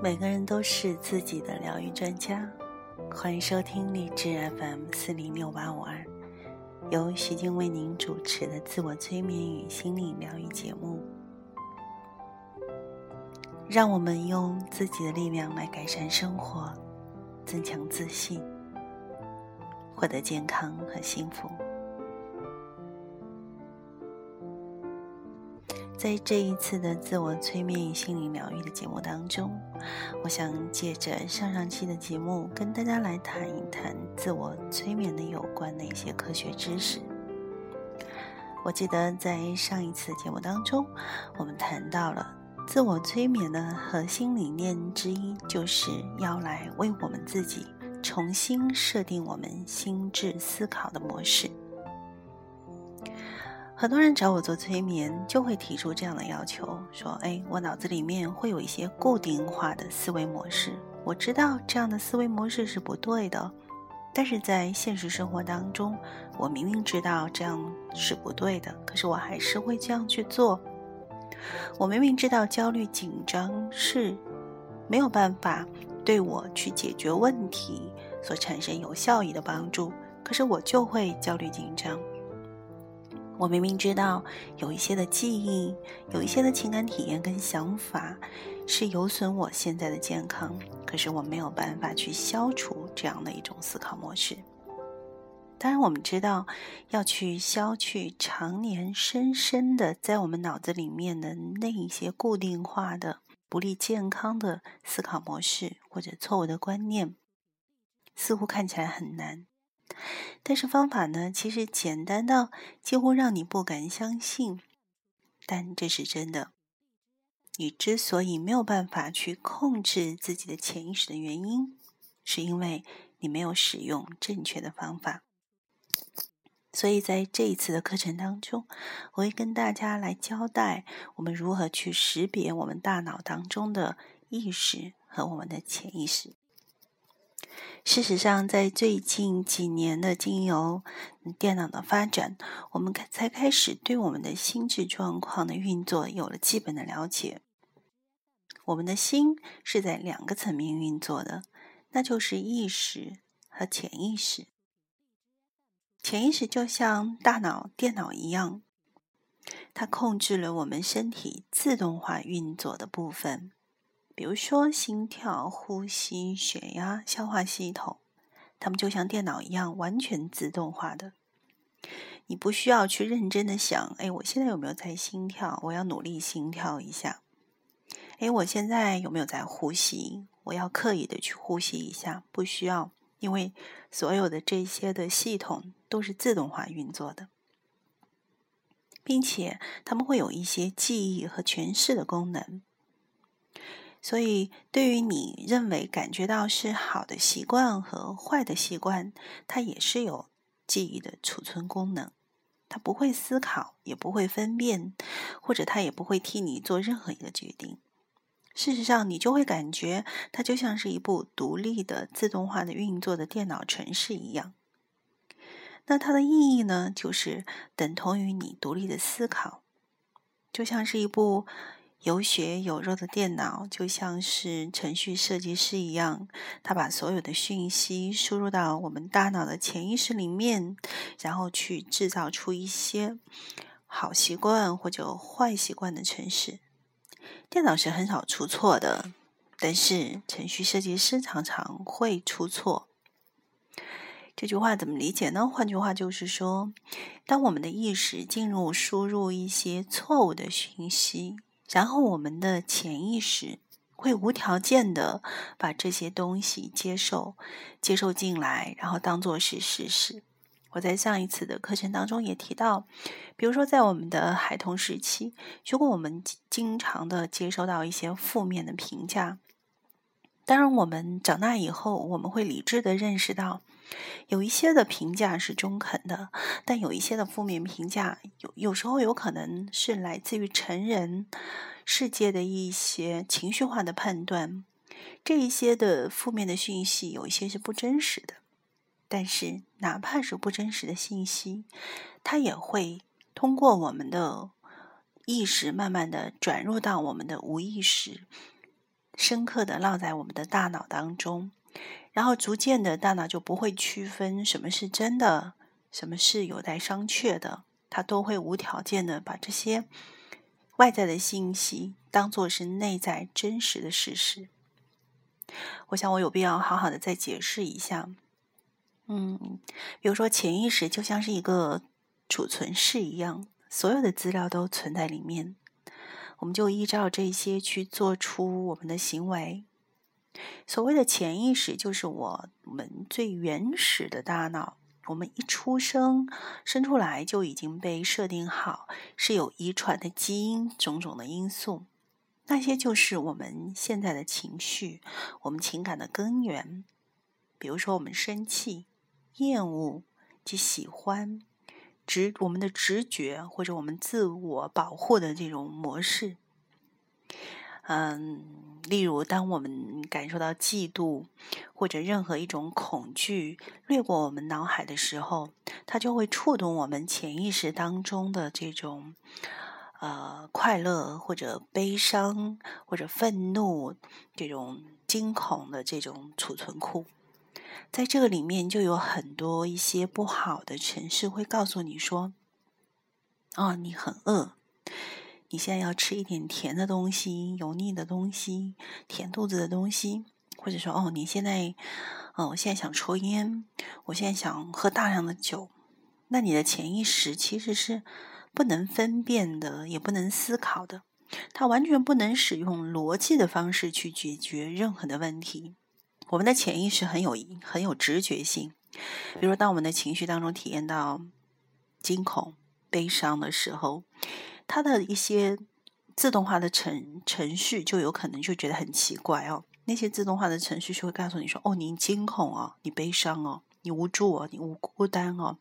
每个人都是自己的疗愈专家，欢迎收听励志 FM 四零六八五二，由徐静为您主持的自我催眠与心理疗愈节目。让我们用自己的力量来改善生活，增强自信，获得健康和幸福。在这一次的自我催眠与心理疗愈的节目当中，我想借着上上期的节目，跟大家来谈一谈自我催眠的有关的一些科学知识。我记得在上一次节目当中，我们谈到了自我催眠的核心理念之一，就是要来为我们自己重新设定我们心智思考的模式。很多人找我做催眠，就会提出这样的要求：说，哎，我脑子里面会有一些固定化的思维模式，我知道这样的思维模式是不对的，但是在现实生活当中，我明明知道这样是不对的，可是我还是会这样去做。我明明知道焦虑紧张是没有办法对我去解决问题所产生有效益的帮助，可是我就会焦虑紧张。我明明知道有一些的记忆，有一些的情感体验跟想法是有损我现在的健康，可是我没有办法去消除这样的一种思考模式。当然，我们知道要去消去常年深深的在我们脑子里面的那一些固定化的不利健康的思考模式或者错误的观念，似乎看起来很难。但是方法呢，其实简单到几乎让你不敢相信，但这是真的。你之所以没有办法去控制自己的潜意识的原因，是因为你没有使用正确的方法。所以在这一次的课程当中，我会跟大家来交代我们如何去识别我们大脑当中的意识和我们的潜意识。事实上，在最近几年的经由电脑的发展，我们开才开始对我们的心智状况的运作有了基本的了解。我们的心是在两个层面运作的，那就是意识和潜意识。潜意识就像大脑电脑一样，它控制了我们身体自动化运作的部分。比如说，心跳、呼吸、血压、消化系统，它们就像电脑一样，完全自动化的。你不需要去认真的想，哎，我现在有没有在心跳？我要努力心跳一下。哎，我现在有没有在呼吸？我要刻意的去呼吸一下。不需要，因为所有的这些的系统都是自动化运作的，并且他们会有一些记忆和诠释的功能。所以，对于你认为感觉到是好的习惯和坏的习惯，它也是有记忆的储存功能。它不会思考，也不会分辨，或者它也不会替你做任何一个决定。事实上，你就会感觉它就像是一部独立的、自动化的运作的电脑程式一样。那它的意义呢，就是等同于你独立的思考，就像是一部。有血有肉的电脑就像是程序设计师一样，他把所有的讯息输入到我们大脑的潜意识里面，然后去制造出一些好习惯或者坏习惯的程式。电脑是很少出错的，但是程序设计师常常会出错。这句话怎么理解呢？换句话就是说，当我们的意识进入输入一些错误的讯息。然后我们的潜意识会无条件的把这些东西接受、接受进来，然后当做是事实。我在上一次的课程当中也提到，比如说在我们的孩童时期，如果我们经常的接收到一些负面的评价，当然我们长大以后，我们会理智的认识到。有一些的评价是中肯的，但有一些的负面评价，有有时候有可能是来自于成人世界的一些情绪化的判断，这一些的负面的讯息，有一些是不真实的。但是，哪怕是不真实的信息，它也会通过我们的意识，慢慢的转入到我们的无意识，深刻的烙在我们的大脑当中，然后逐渐的大脑就不会区分什么是真的，什么是有待商榷的，它都会无条件的把这些外在的信息当做是内在真实的事实。我想，我有必要好好的再解释一下。嗯，比如说潜意识就像是一个储存室一样，所有的资料都存在里面，我们就依照这些去做出我们的行为。所谓的潜意识，就是我们最原始的大脑，我们一出生生出来就已经被设定好，是有遗传的基因种种的因素，那些就是我们现在的情绪，我们情感的根源。比如说，我们生气。厌恶及喜欢直我们的直觉或者我们自我保护的这种模式，嗯，例如当我们感受到嫉妒或者任何一种恐惧掠过我们脑海的时候，它就会触动我们潜意识当中的这种呃快乐或者悲伤或者愤怒这种惊恐的这种储存库。在这个里面，就有很多一些不好的城市会告诉你说：“哦，你很饿，你现在要吃一点甜的东西、油腻的东西、填肚子的东西，或者说，哦，你现在，哦，我现在想抽烟，我现在想喝大量的酒。”那你的潜意识其实是不能分辨的，也不能思考的，它完全不能使用逻辑的方式去解决任何的问题。我们的潜意识很有很有直觉性，比如说，当我们的情绪当中体验到惊恐、悲伤的时候，它的一些自动化的程程序就有可能就觉得很奇怪哦。那些自动化的程序就会告诉你说：“哦，你惊恐哦，你悲伤哦，你无助哦，你无孤单哦，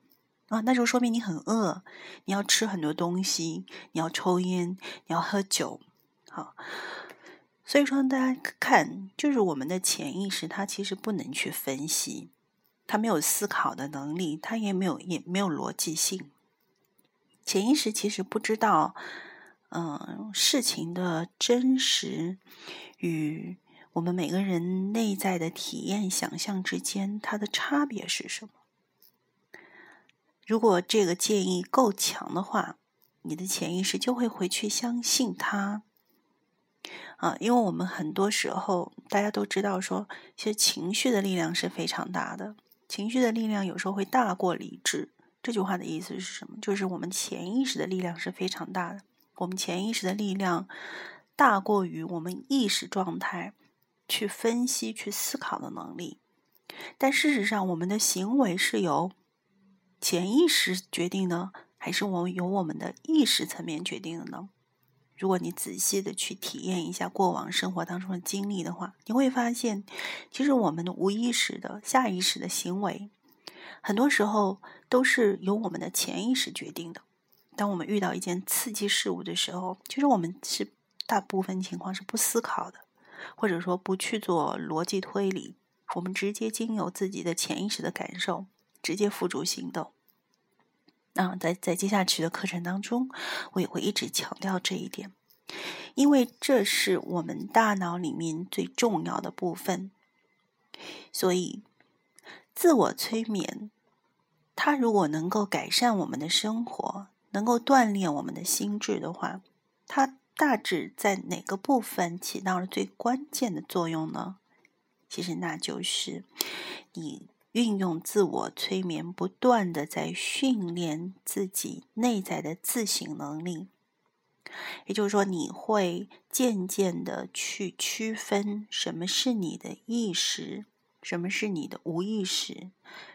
啊，那就说明你很饿，你要吃很多东西，你要抽烟，你要喝酒，好。”所以说，大家看，就是我们的潜意识，它其实不能去分析，它没有思考的能力，它也没有也没有逻辑性。潜意识其实不知道，嗯，事情的真实与我们每个人内在的体验、想象之间，它的差别是什么？如果这个建议够强的话，你的潜意识就会回去相信它。啊，因为我们很多时候大家都知道，说其实情绪的力量是非常大的，情绪的力量有时候会大过理智。这句话的意思是什么？就是我们潜意识的力量是非常大的，我们潜意识的力量大过于我们意识状态去分析、去思考的能力。但事实上，我们的行为是由潜意识决定呢，还是我们由我们的意识层面决定的呢？如果你仔细的去体验一下过往生活当中的经历的话，你会发现，其实我们的无意识的、下意识的行为，很多时候都是由我们的潜意识决定的。当我们遇到一件刺激事物的时候，其实我们是大部分情况是不思考的，或者说不去做逻辑推理，我们直接经由自己的潜意识的感受，直接付诸行动。那在在接下去的课程当中，我也会一直强调这一点，因为这是我们大脑里面最重要的部分。所以，自我催眠，它如果能够改善我们的生活，能够锻炼我们的心智的话，它大致在哪个部分起到了最关键的作用呢？其实那就是你。运用自我催眠，不断的在训练自己内在的自省能力。也就是说，你会渐渐的去区分什么是你的意识，什么是你的无意识，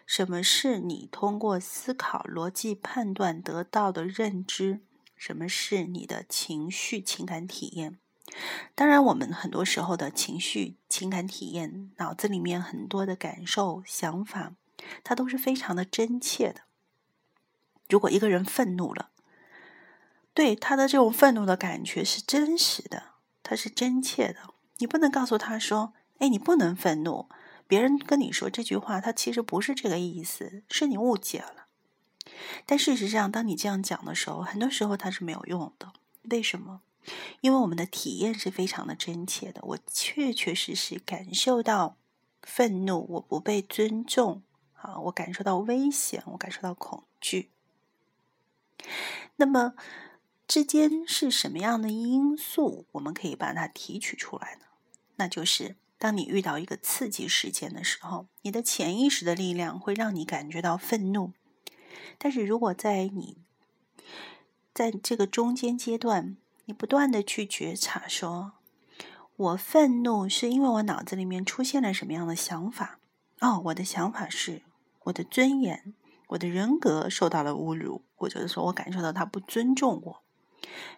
什么是你通过思考、逻辑判断得到的认知，什么是你的情绪、情感体验。当然，我们很多时候的情绪、情感体验，脑子里面很多的感受、想法，它都是非常的真切的。如果一个人愤怒了，对他的这种愤怒的感觉是真实的，它是真切的。你不能告诉他说：“哎，你不能愤怒。别人跟你说这句话，他其实不是这个意思，是你误解了。但事实上，当你这样讲的时候，很多时候它是没有用的。为什么？因为我们的体验是非常的真切的，我确确实实感受到愤怒，我不被尊重啊，我感受到危险，我感受到恐惧。那么之间是什么样的因素，我们可以把它提取出来呢？那就是当你遇到一个刺激事件的时候，你的潜意识的力量会让你感觉到愤怒。但是如果在你在这个中间阶段，你不断的去觉察，说我愤怒是因为我脑子里面出现了什么样的想法？哦，我的想法是我的尊严、我的人格受到了侮辱，或者说我感受到他不尊重我。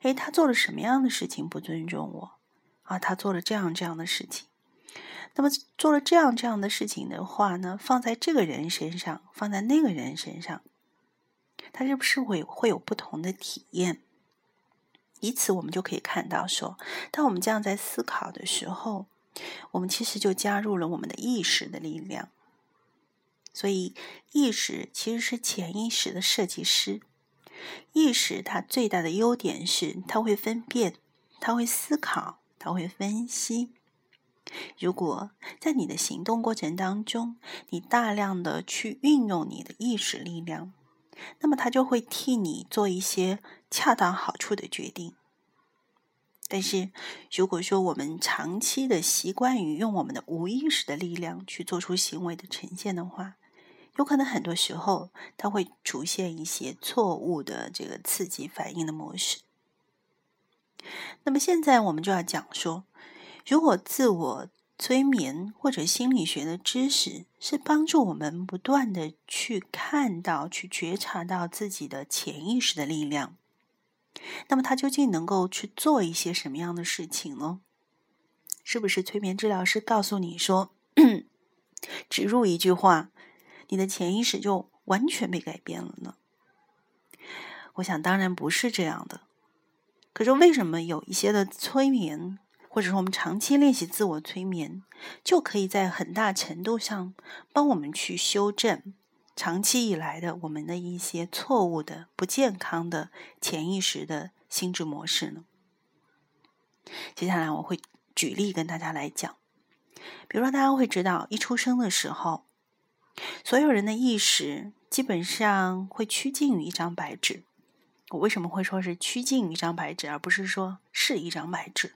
诶，他做了什么样的事情不尊重我？啊，他做了这样这样的事情。那么做了这样这样的事情的话呢，放在这个人身上，放在那个人身上。他是不是会会有不同的体验？以此，我们就可以看到，说，当我们这样在思考的时候，我们其实就加入了我们的意识的力量。所以，意识其实是潜意识的设计师。意识它最大的优点是，它会分辨，它会思考，它会分析。如果在你的行动过程当中，你大量的去运用你的意识力量。那么它就会替你做一些恰当好处的决定。但是，如果说我们长期的习惯于用我们的无意识的力量去做出行为的呈现的话，有可能很多时候它会出现一些错误的这个刺激反应的模式。那么现在我们就要讲说，如果自我。催眠或者心理学的知识是帮助我们不断的去看到、去觉察到自己的潜意识的力量。那么，它究竟能够去做一些什么样的事情呢？是不是催眠治疗师告诉你说，植入一句话，你的潜意识就完全被改变了呢？我想，当然不是这样的。可是，为什么有一些的催眠？或者说，我们长期练习自我催眠，就可以在很大程度上帮我们去修正长期以来的我们的一些错误的、不健康的潜意识的心智模式呢？接下来我会举例跟大家来讲，比如说，大家会知道，一出生的时候，所有人的意识基本上会趋近于一张白纸。我为什么会说是趋近于一张白纸，而不是说是一张白纸？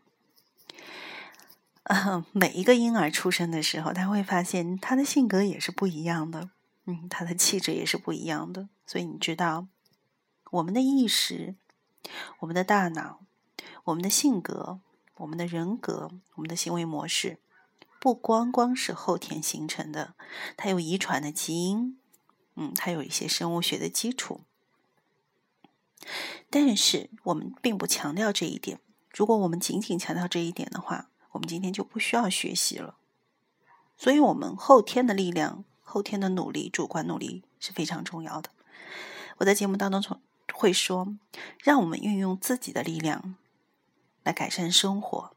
每一个婴儿出生的时候，他会发现他的性格也是不一样的，嗯，他的气质也是不一样的。所以你知道，我们的意识、我们的大脑、我们的性格、我们的人格、我们的行为模式，不光光是后天形成的，它有遗传的基因，嗯，它有一些生物学的基础。但是我们并不强调这一点。如果我们仅仅强调这一点的话，我们今天就不需要学习了，所以，我们后天的力量、后天的努力、主观努力是非常重要的。我在节目当中从会说，让我们运用自己的力量来改善生活。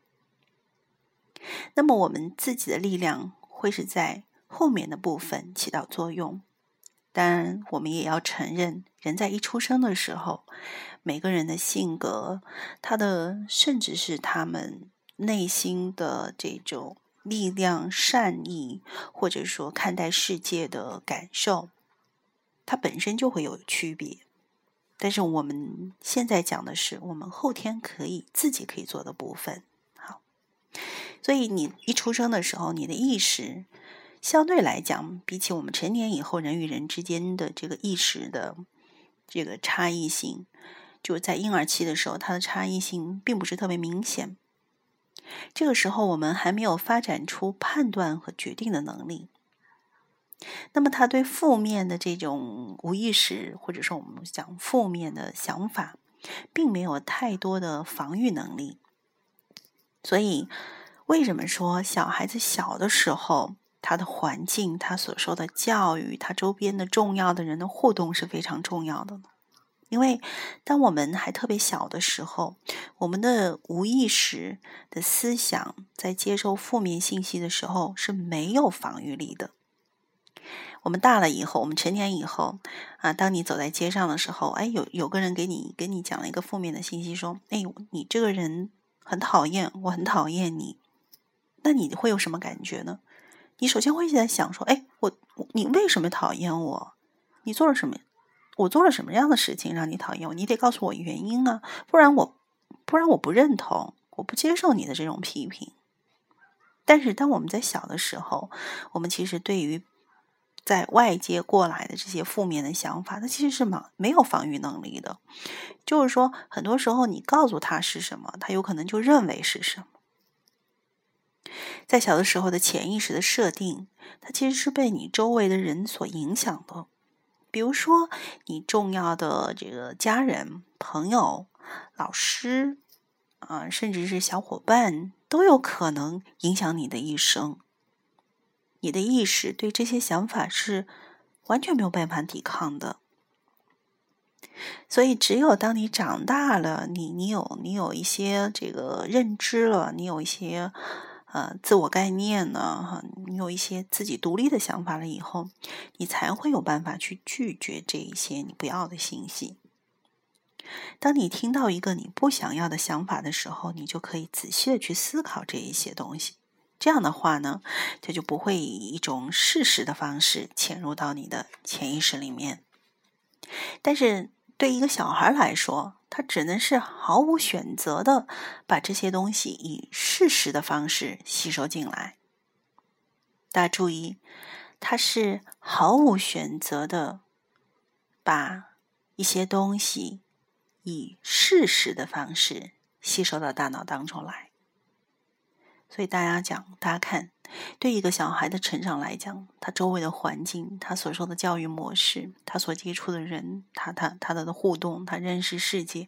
那么，我们自己的力量会是在后面的部分起到作用。当然，我们也要承认，人在一出生的时候，每个人的性格，他的甚至是他们。内心的这种力量、善意，或者说看待世界的感受，它本身就会有区别。但是我们现在讲的是我们后天可以自己可以做的部分。好，所以你一出生的时候，你的意识相对来讲，比起我们成年以后人与人之间的这个意识的这个差异性，就在婴儿期的时候，它的差异性并不是特别明显。这个时候，我们还没有发展出判断和决定的能力。那么，他对负面的这种无意识，或者说我们讲负面的想法，并没有太多的防御能力。所以，为什么说小孩子小的时候，他的环境、他所受的教育、他周边的重要的人的互动是非常重要的呢？因为当我们还特别小的时候，我们的无意识的思想在接受负面信息的时候是没有防御力的。我们大了以后，我们成年以后啊，当你走在街上的时候，哎，有有个人给你给你讲了一个负面的信息，说，哎，你这个人很讨厌，我很讨厌你，那你会有什么感觉呢？你首先会在想说，哎，我你为什么讨厌我？你做了什么？我做了什么样的事情让你讨厌我？你得告诉我原因啊，不然我不然我不认同，我不接受你的这种批评。但是当我们在小的时候，我们其实对于在外界过来的这些负面的想法，它其实是没没有防御能力的。就是说，很多时候你告诉他是什么，他有可能就认为是什么。在小的时候的潜意识的设定，它其实是被你周围的人所影响的。比如说，你重要的这个家人、朋友、老师啊，甚至是小伙伴，都有可能影响你的一生。你的意识对这些想法是完全没有办法抵抗的。所以，只有当你长大了，你你有你有一些这个认知了，你有一些。呃，自我概念呢？哈，你有一些自己独立的想法了以后，你才会有办法去拒绝这一些你不要的信息。当你听到一个你不想要的想法的时候，你就可以仔细的去思考这一些东西。这样的话呢，它就不会以一种事实的方式潜入到你的潜意识里面。但是对一个小孩来说，他只能是毫无选择的把这些东西以事实的方式吸收进来。大家注意，他是毫无选择的把一些东西以事实的方式吸收到大脑当中来。所以大家讲，大家看。对一个小孩的成长来讲，他周围的环境，他所受的教育模式，他所接触的人，他他他的互动，他认识世界，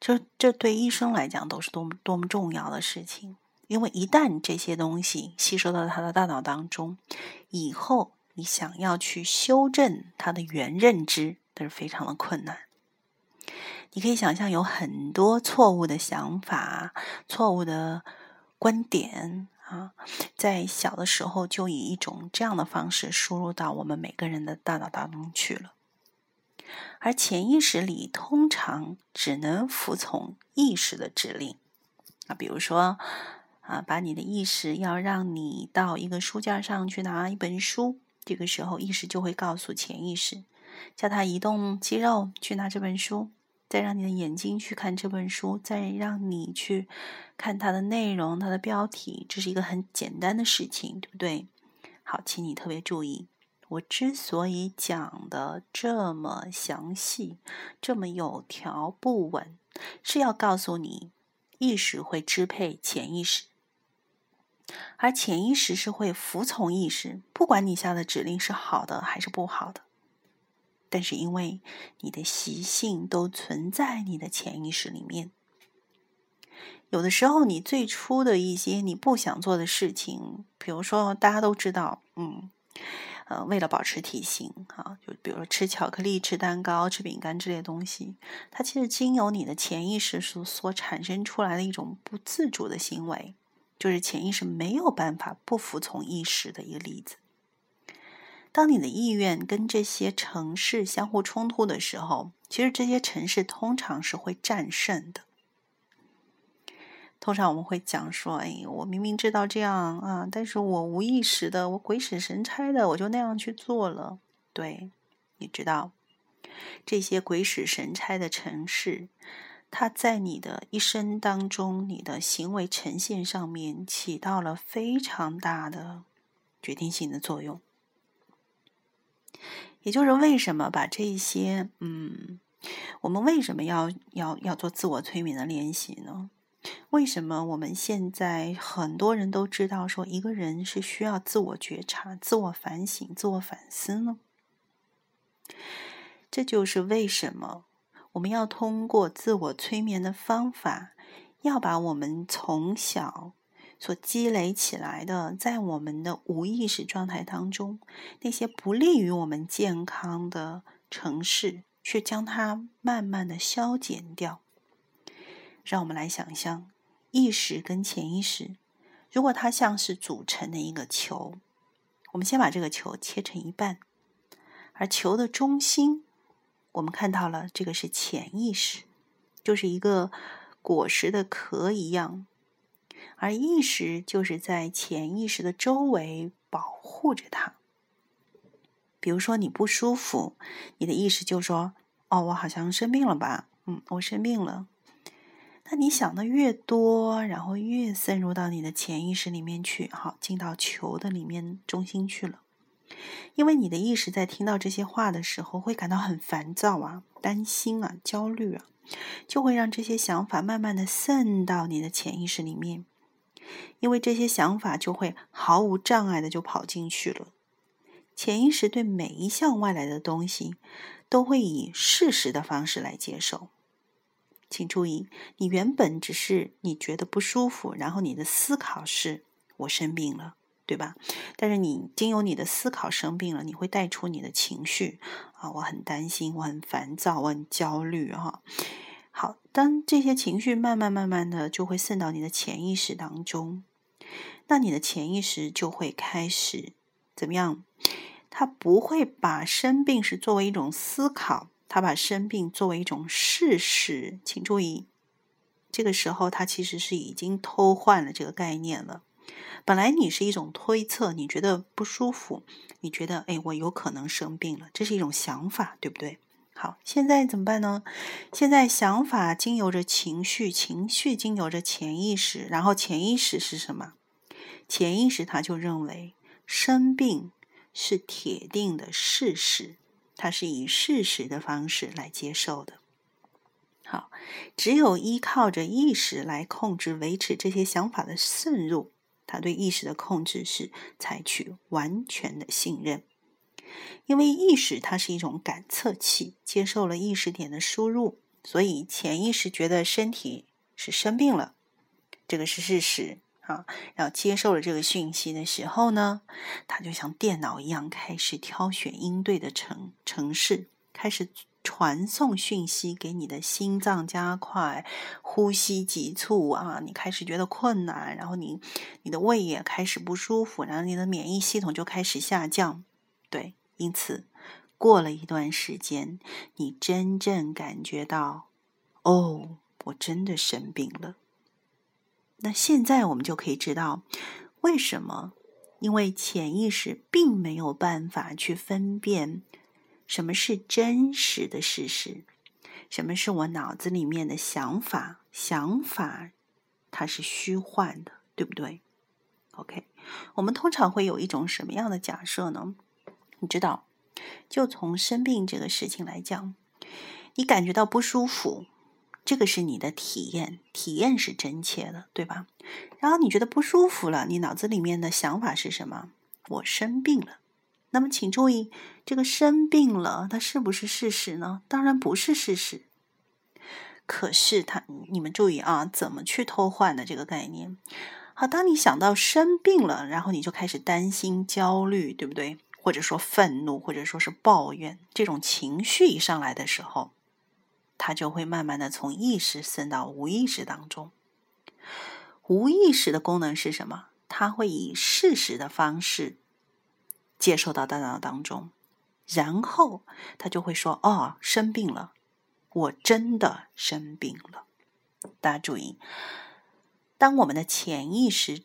这这对医生来讲都是多么多么重要的事情。因为一旦这些东西吸收到他的大脑当中，以后你想要去修正他的原认知，都是非常的困难。你可以想象，有很多错误的想法、错误的观点。啊，在小的时候就以一种这样的方式输入到我们每个人的大脑当中去了，而潜意识里通常只能服从意识的指令。啊，比如说，啊，把你的意识要让你到一个书架上去拿一本书，这个时候意识就会告诉潜意识，叫他移动肌肉去拿这本书。再让你的眼睛去看这本书，再让你去看它的内容、它的标题，这是一个很简单的事情，对不对？好，请你特别注意，我之所以讲的这么详细、这么有条不紊，是要告诉你，意识会支配潜意识，而潜意识是会服从意识，不管你下的指令是好的还是不好的。但是因为你的习性都存在你的潜意识里面，有的时候你最初的一些你不想做的事情，比如说大家都知道，嗯，呃，为了保持体型啊，就比如说吃巧克力、吃蛋糕、吃饼干之类的东西，它其实经由你的潜意识所所产生出来的一种不自主的行为，就是潜意识没有办法不服从意识的一个例子。当你的意愿跟这些城市相互冲突的时候，其实这些城市通常是会战胜的。通常我们会讲说：“哎，我明明知道这样啊，但是我无意识的，我鬼使神差的，我就那样去做了。”对，你知道这些鬼使神差的城市，它在你的一生当中，你的行为呈现上面起到了非常大的决定性的作用。也就是为什么把这些，嗯，我们为什么要要要做自我催眠的练习呢？为什么我们现在很多人都知道说一个人是需要自我觉察、自我反省、自我反思呢？这就是为什么我们要通过自我催眠的方法，要把我们从小。所积累起来的，在我们的无意识状态当中，那些不利于我们健康的城市，去将它慢慢的消减掉。让我们来想象，意识跟潜意识，如果它像是组成的一个球，我们先把这个球切成一半，而球的中心，我们看到了这个是潜意识，就是一个果实的壳一样，而意识就是在潜意识的周围保护着它。比如说你不舒服，你的意识就说：“哦，我好像生病了吧？嗯，我生病了。”那你想的越多，然后越渗入到你的潜意识里面去，好，进到球的里面中心去了。因为你的意识在听到这些话的时候，会感到很烦躁啊、担心啊、焦虑啊，就会让这些想法慢慢的渗到你的潜意识里面。因为这些想法就会毫无障碍的就跑进去了。潜意识对每一项外来的东西，都会以事实的方式来接受。请注意，你原本只是你觉得不舒服，然后你的思考是“我生病了”，对吧？但是你经由你的思考生病了，你会带出你的情绪啊，我很担心，我很烦躁，我很焦虑，哈。好，当这些情绪慢慢慢慢的就会渗到你的潜意识当中，那你的潜意识就会开始怎么样？他不会把生病是作为一种思考。他把生病作为一种事实，请注意，这个时候他其实是已经偷换了这个概念了。本来你是一种推测，你觉得不舒服，你觉得哎，我有可能生病了，这是一种想法，对不对？好，现在怎么办呢？现在想法经由着情绪，情绪经由着潜意识，然后潜意识是什么？潜意识他就认为生病是铁定的事实。他是以事实的方式来接受的。好，只有依靠着意识来控制、维持这些想法的渗入，他对意识的控制是采取完全的信任，因为意识它是一种感测器，接受了意识点的输入，所以潜意识觉得身体是生病了，这个是事实。啊，然后接受了这个讯息的时候呢，它就像电脑一样开始挑选应对的城城市，开始传送讯息给你的心脏加快，呼吸急促啊，你开始觉得困难，然后你你的胃也开始不舒服，然后你的免疫系统就开始下降。对，因此过了一段时间，你真正感觉到，哦，我真的生病了。那现在我们就可以知道为什么？因为潜意识并没有办法去分辨什么是真实的事实，什么是我脑子里面的想法。想法它是虚幻的，对不对？OK，我们通常会有一种什么样的假设呢？你知道，就从生病这个事情来讲，你感觉到不舒服。这个是你的体验，体验是真切的，对吧？然后你觉得不舒服了，你脑子里面的想法是什么？我生病了。那么，请注意，这个生病了，它是不是事实呢？当然不是事实。可是，它，你们注意啊，怎么去偷换的这个概念？好，当你想到生病了，然后你就开始担心、焦虑，对不对？或者说愤怒，或者说是抱怨，这种情绪一上来的时候。它就会慢慢的从意识渗到无意识当中。无意识的功能是什么？它会以事实的方式接受到大脑当中，然后它就会说：“哦，生病了，我真的生病了。”大家注意，当我们的潜意识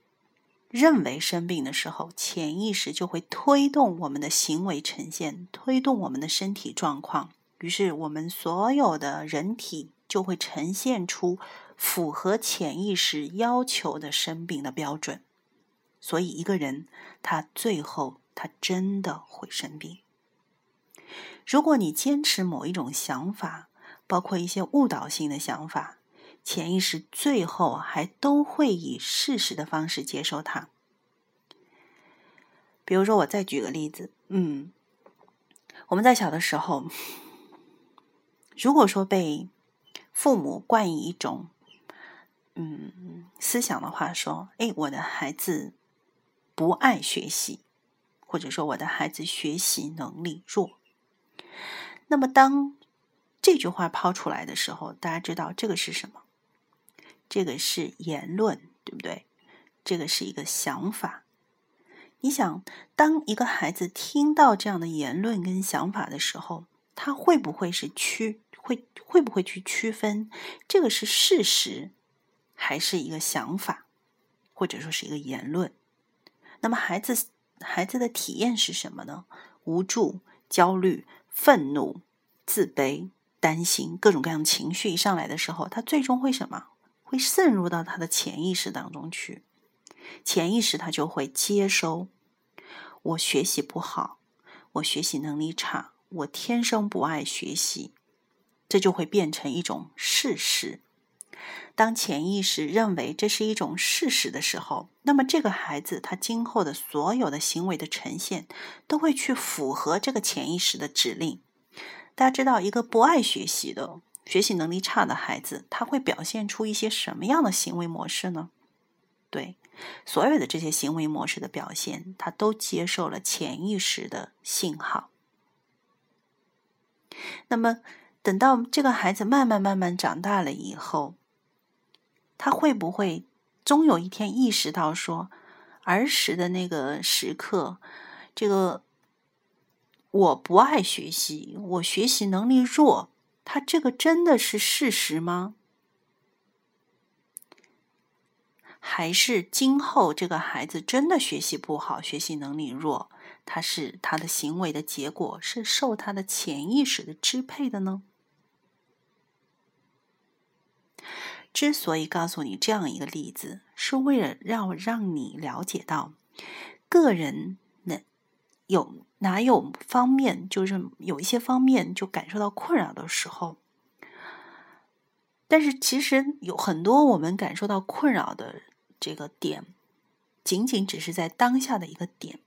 认为生病的时候，潜意识就会推动我们的行为呈现，推动我们的身体状况。于是，我们所有的人体就会呈现出符合潜意识要求的生病的标准。所以，一个人他最后他真的会生病。如果你坚持某一种想法，包括一些误导性的想法，潜意识最后还都会以事实的方式接受它。比如说，我再举个例子，嗯，我们在小的时候。如果说被父母冠以一种嗯思想的话，说，哎，我的孩子不爱学习，或者说我的孩子学习能力弱，那么当这句话抛出来的时候，大家知道这个是什么？这个是言论，对不对？这个是一个想法。你想，当一个孩子听到这样的言论跟想法的时候，他会不会是区会会不会去区分这个是事实，还是一个想法，或者说是一个言论？那么孩子孩子的体验是什么呢？无助、焦虑、愤怒、自卑。担心各种各样情绪一上来的时候，他最终会什么？会渗入到他的潜意识当中去。潜意识他就会接收：我学习不好，我学习能力差，我天生不爱学习。这就会变成一种事实。当潜意识认为这是一种事实的时候，那么这个孩子他今后的所有的行为的呈现，都会去符合这个潜意识的指令。大家知道，一个不爱学习的、学习能力差的孩子，他会表现出一些什么样的行为模式呢？对，所有的这些行为模式的表现，他都接受了潜意识的信号。那么，等到这个孩子慢慢慢慢长大了以后，他会不会终有一天意识到说，儿时的那个时刻，这个？我不爱学习，我学习能力弱，他这个真的是事实吗？还是今后这个孩子真的学习不好，学习能力弱，他是他的行为的结果是受他的潜意识的支配的呢？之所以告诉你这样一个例子，是为了让让你了解到个人有。哪有方面，就是有一些方面就感受到困扰的时候，但是其实有很多我们感受到困扰的这个点，仅仅只是在当下的一个点。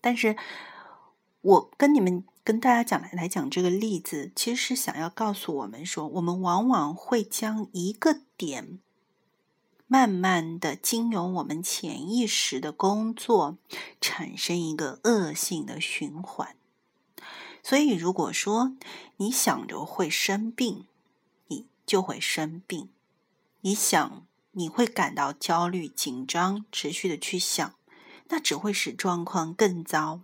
但是我跟你们跟大家讲来来讲这个例子，其实是想要告诉我们说，我们往往会将一个点。慢慢的，经由我们潜意识的工作，产生一个恶性的循环。所以，如果说你想着会生病，你就会生病；你想你会感到焦虑、紧张，持续的去想，那只会使状况更糟，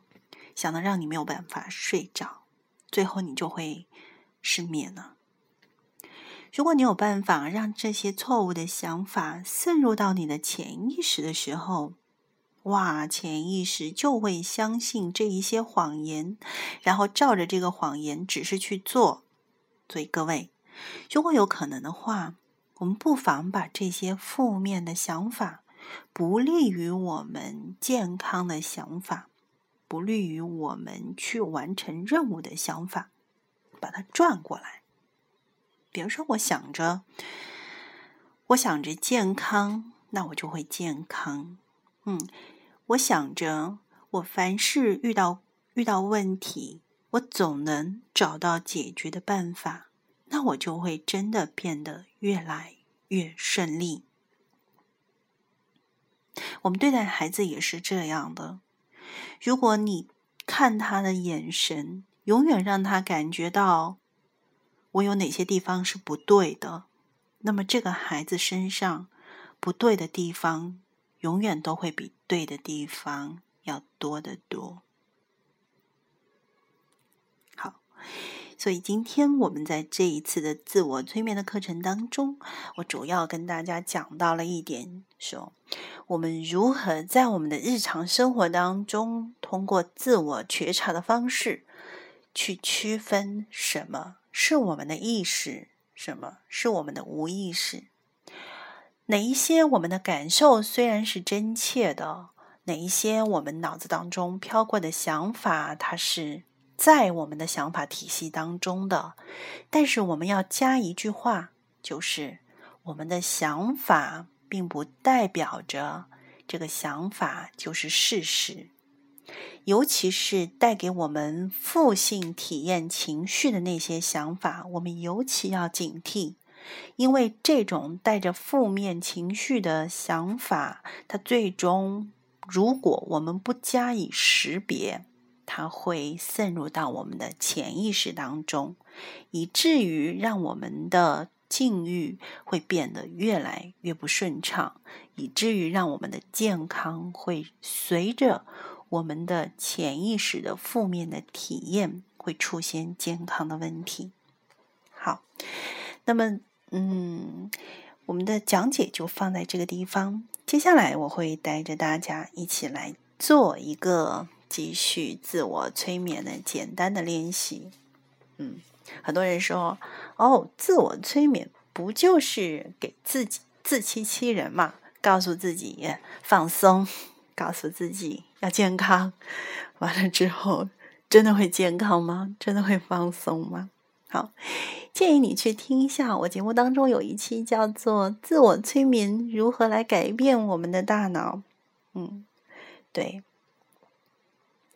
想的让你没有办法睡着，最后你就会失眠了。如果你有办法让这些错误的想法渗入到你的潜意识的时候，哇，潜意识就会相信这一些谎言，然后照着这个谎言只是去做。所以各位，如果有可能的话，我们不妨把这些负面的想法、不利于我们健康的想法、不利于我们去完成任务的想法，把它转过来。比如说，我想着，我想着健康，那我就会健康。嗯，我想着，我凡事遇到遇到问题，我总能找到解决的办法，那我就会真的变得越来越顺利。我们对待孩子也是这样的。如果你看他的眼神，永远让他感觉到。我有哪些地方是不对的？那么这个孩子身上不对的地方，永远都会比对的地方要多得多。好，所以今天我们在这一次的自我催眠的课程当中，我主要跟大家讲到了一点，说我们如何在我们的日常生活当中，通过自我觉察的方式，去区分什么。是我们的意识，什么是我们的无意识？哪一些我们的感受虽然是真切的，哪一些我们脑子当中飘过的想法，它是在我们的想法体系当中的。但是我们要加一句话，就是我们的想法并不代表着这个想法就是事实。尤其是带给我们负性体验情绪的那些想法，我们尤其要警惕，因为这种带着负面情绪的想法，它最终如果我们不加以识别，它会渗入到我们的潜意识当中，以至于让我们的境遇会变得越来越不顺畅，以至于让我们的健康会随着我们的潜意识的负面的体验会出现健康的问题。好，那么，嗯，我们的讲解就放在这个地方。接下来，我会带着大家一起来做一个继续自我催眠的简单的练习。嗯，很多人说，哦，自我催眠不就是给自己自欺欺人嘛？告诉自己放松，告诉自己要健康，完了之后，真的会健康吗？真的会放松吗？好，建议你去听一下我节目当中有一期叫做“自我催眠如何来改变我们的大脑”。嗯，对，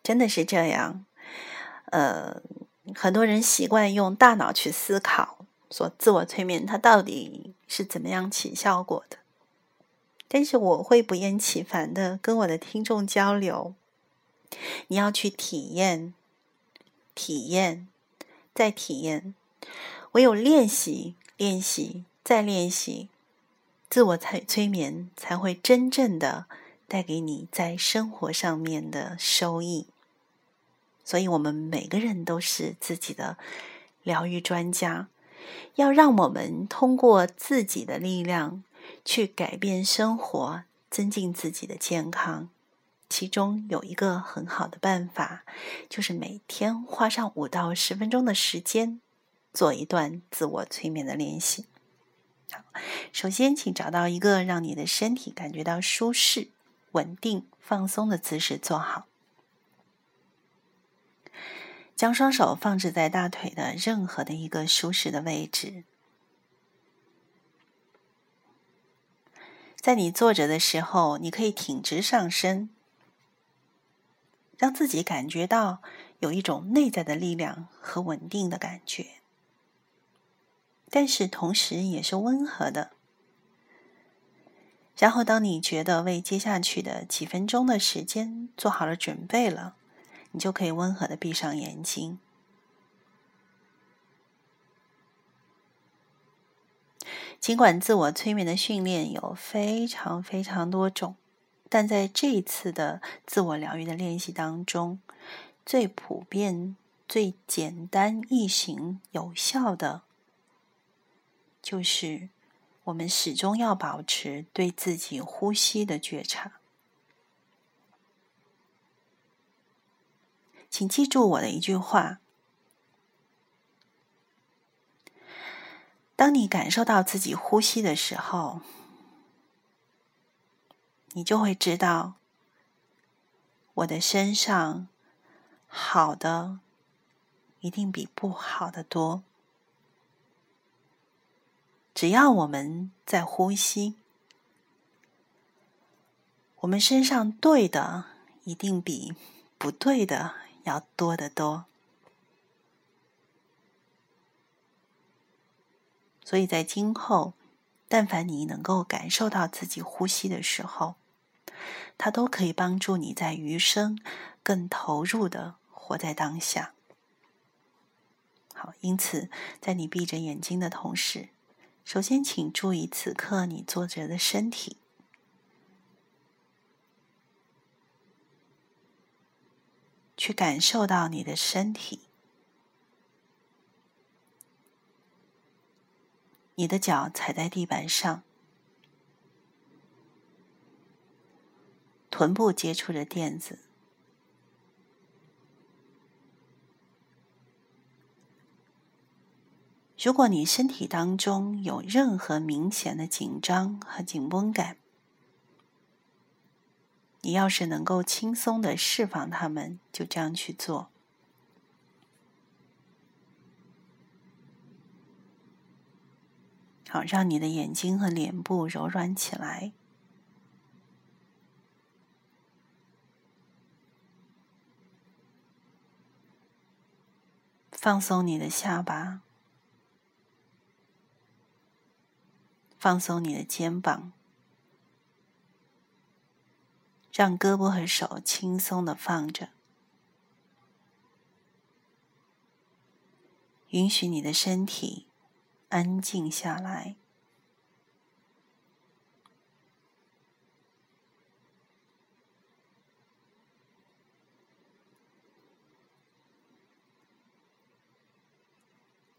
真的是这样。呃，很多人习惯用大脑去思考，说自我催眠它到底是怎么样起效果的。但是我会不厌其烦的跟我的听众交流，你要去体验，体验。再体验，唯有练习、练习、再练习，自我催催眠才会真正的带给你在生活上面的收益。所以，我们每个人都是自己的疗愈专家，要让我们通过自己的力量去改变生活，增进自己的健康。其中有一个很好的办法，就是每天花上五到十分钟的时间，做一段自我催眠的练习。首先请找到一个让你的身体感觉到舒适、稳定、放松的姿势坐好，将双手放置在大腿的任何的一个舒适的位置。在你坐着的时候，你可以挺直上身。让自己感觉到有一种内在的力量和稳定的感觉，但是同时也是温和的。然后，当你觉得为接下去的几分钟的时间做好了准备了，你就可以温和的闭上眼睛。尽管自我催眠的训练有非常非常多种。但在这一次的自我疗愈的练习当中，最普遍、最简单易行、有效的，就是我们始终要保持对自己呼吸的觉察。请记住我的一句话：当你感受到自己呼吸的时候。你就会知道，我的身上好的一定比不好的多。只要我们在呼吸，我们身上对的一定比不对的要多得多。所以在今后，但凡你能够感受到自己呼吸的时候，它都可以帮助你在余生更投入的活在当下。好，因此在你闭着眼睛的同时，首先请注意此刻你坐着的身体，去感受到你的身体，你的脚踩在地板上。臀部接触着垫子。如果你身体当中有任何明显的紧张和紧绷感，你要是能够轻松的释放它们，就这样去做。好，让你的眼睛和脸部柔软起来。放松你的下巴。放松你的肩膀。让胳膊和手轻松的放着。允许你的身体。安静下来。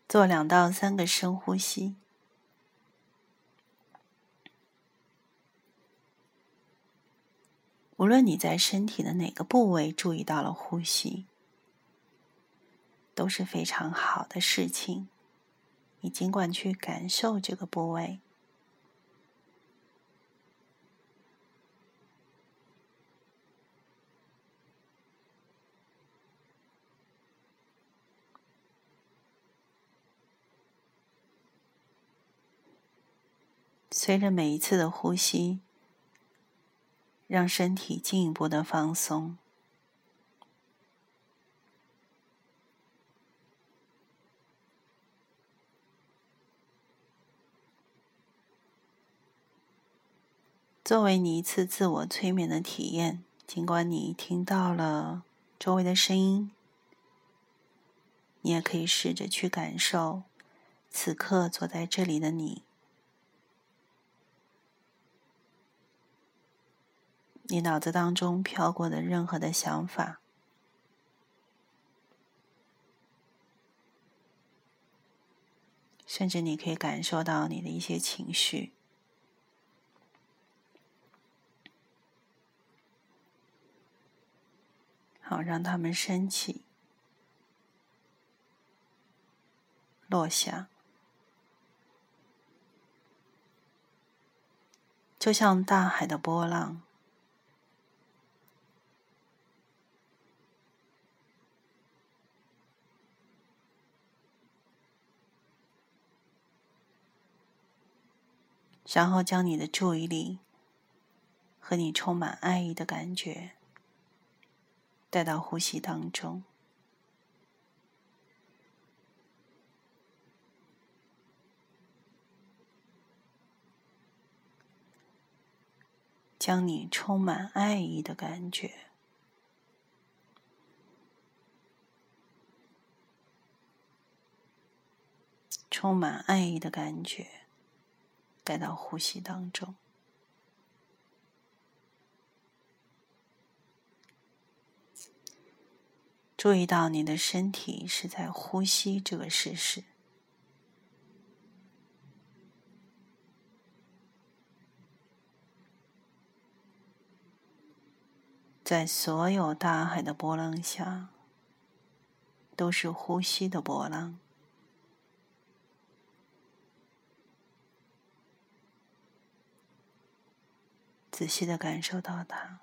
做两到三个深呼吸。无论你在身体的哪个部位注意到了呼吸，都是非常好的事情。你尽管去感受这个部位。随着每一次的呼吸，让身体进一步的放松。作为你一次自我催眠的体验，尽管你听到了周围的声音，你也可以试着去感受此刻坐在这里的你。你脑子当中飘过的任何的想法，甚至你可以感受到你的一些情绪，好让它们升起、落下，就像大海的波浪。然后将你的注意力和你充满爱意的感觉带到呼吸当中，将你充满爱意的感觉、充满爱意的感觉。带到呼吸当中，注意到你的身体是在呼吸这个事实，在所有大海的波浪下，都是呼吸的波浪。仔细的感受到它，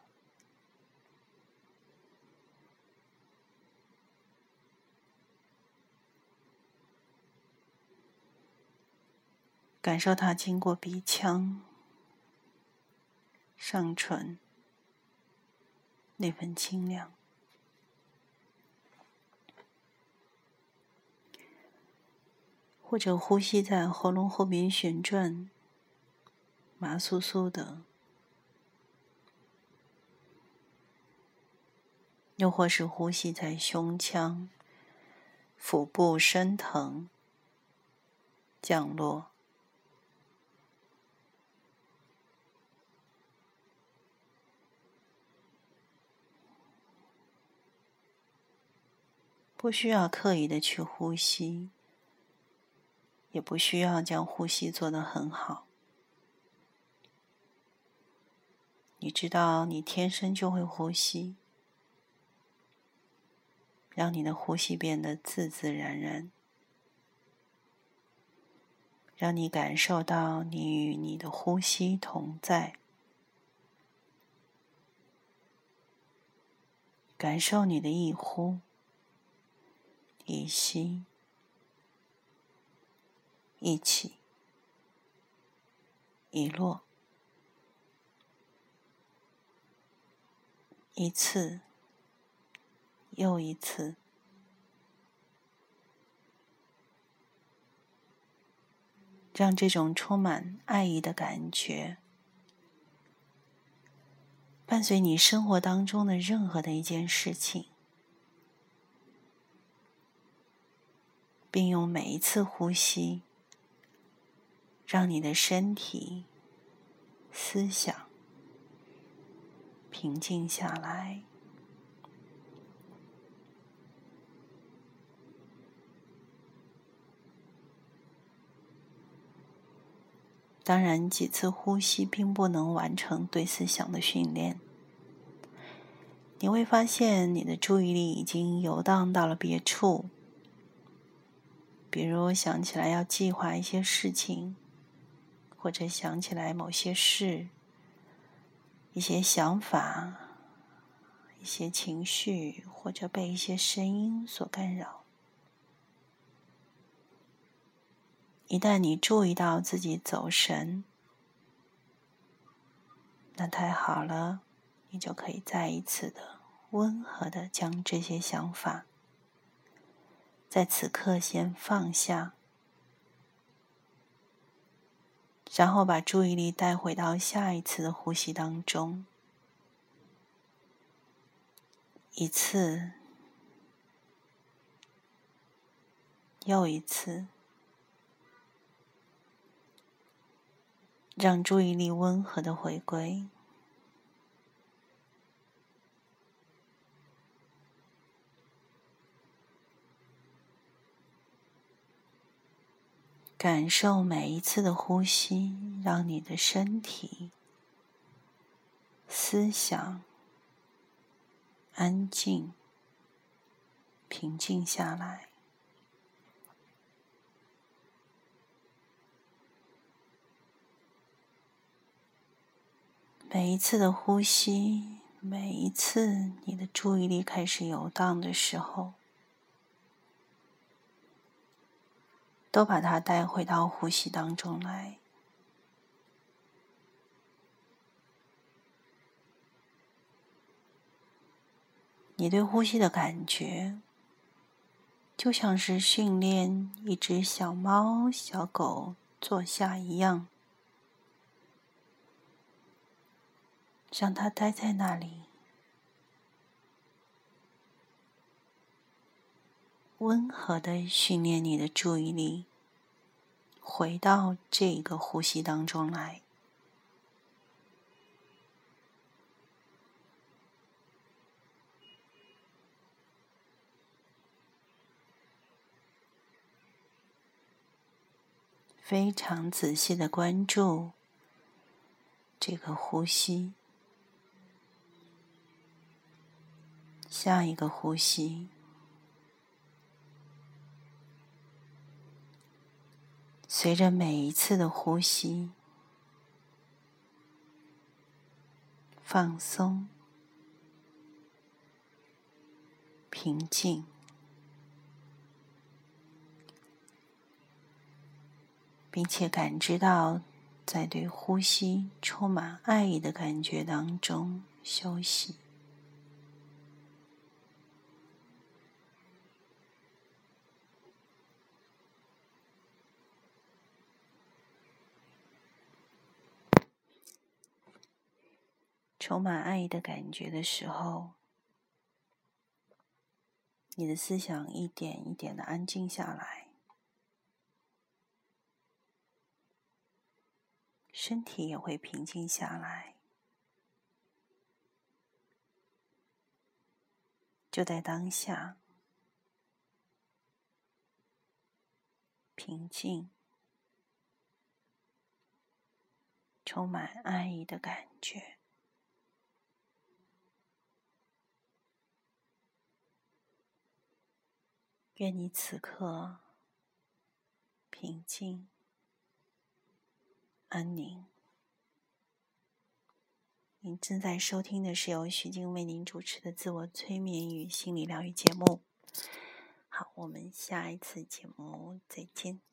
感受它经过鼻腔、上唇那份清凉，或者呼吸在喉咙后面旋转，麻酥酥的。又或是呼吸在胸腔、腹部升腾、降落，不需要刻意的去呼吸，也不需要将呼吸做得很好。你知道，你天生就会呼吸。让你的呼吸变得自自然然，让你感受到你与你的呼吸同在，感受你的一呼一吸，一起一落，一次。又一次，让这种充满爱意的感觉伴随你生活当中的任何的一件事情。并用每一次呼吸，让你的身体、思想平静下来。当然，几次呼吸并不能完成对思想的训练。你会发现，你的注意力已经游荡到了别处，比如想起来要计划一些事情，或者想起来某些事、一些想法、一些情绪，或者被一些声音所干扰。一旦你注意到自己走神，那太好了，你就可以再一次的温和的将这些想法在此刻先放下，然后把注意力带回到下一次的呼吸当中，一次又一次。让注意力温和的回归，感受每一次的呼吸，让你的身体、思想安静、平静下来。每一次的呼吸，每一次你的注意力开始游荡的时候，都把它带回到呼吸当中来。你对呼吸的感觉，就像是训练一只小猫、小狗坐下一样。让它待在那里，温和的训练你的注意力，回到这个呼吸当中来。非常仔细的关注这个呼吸。下一个呼吸，随着每一次的呼吸，放松、平静，并且感知到在对呼吸充满爱意的感觉当中休息。充满爱意的感觉的时候，你的思想一点一点的安静下来，身体也会平静下来。就在当下，平静、充满爱意的感觉。愿你此刻平静、安宁。您正在收听的是由徐静为您主持的自我催眠与心理疗愈节目。好，我们下一次节目再见。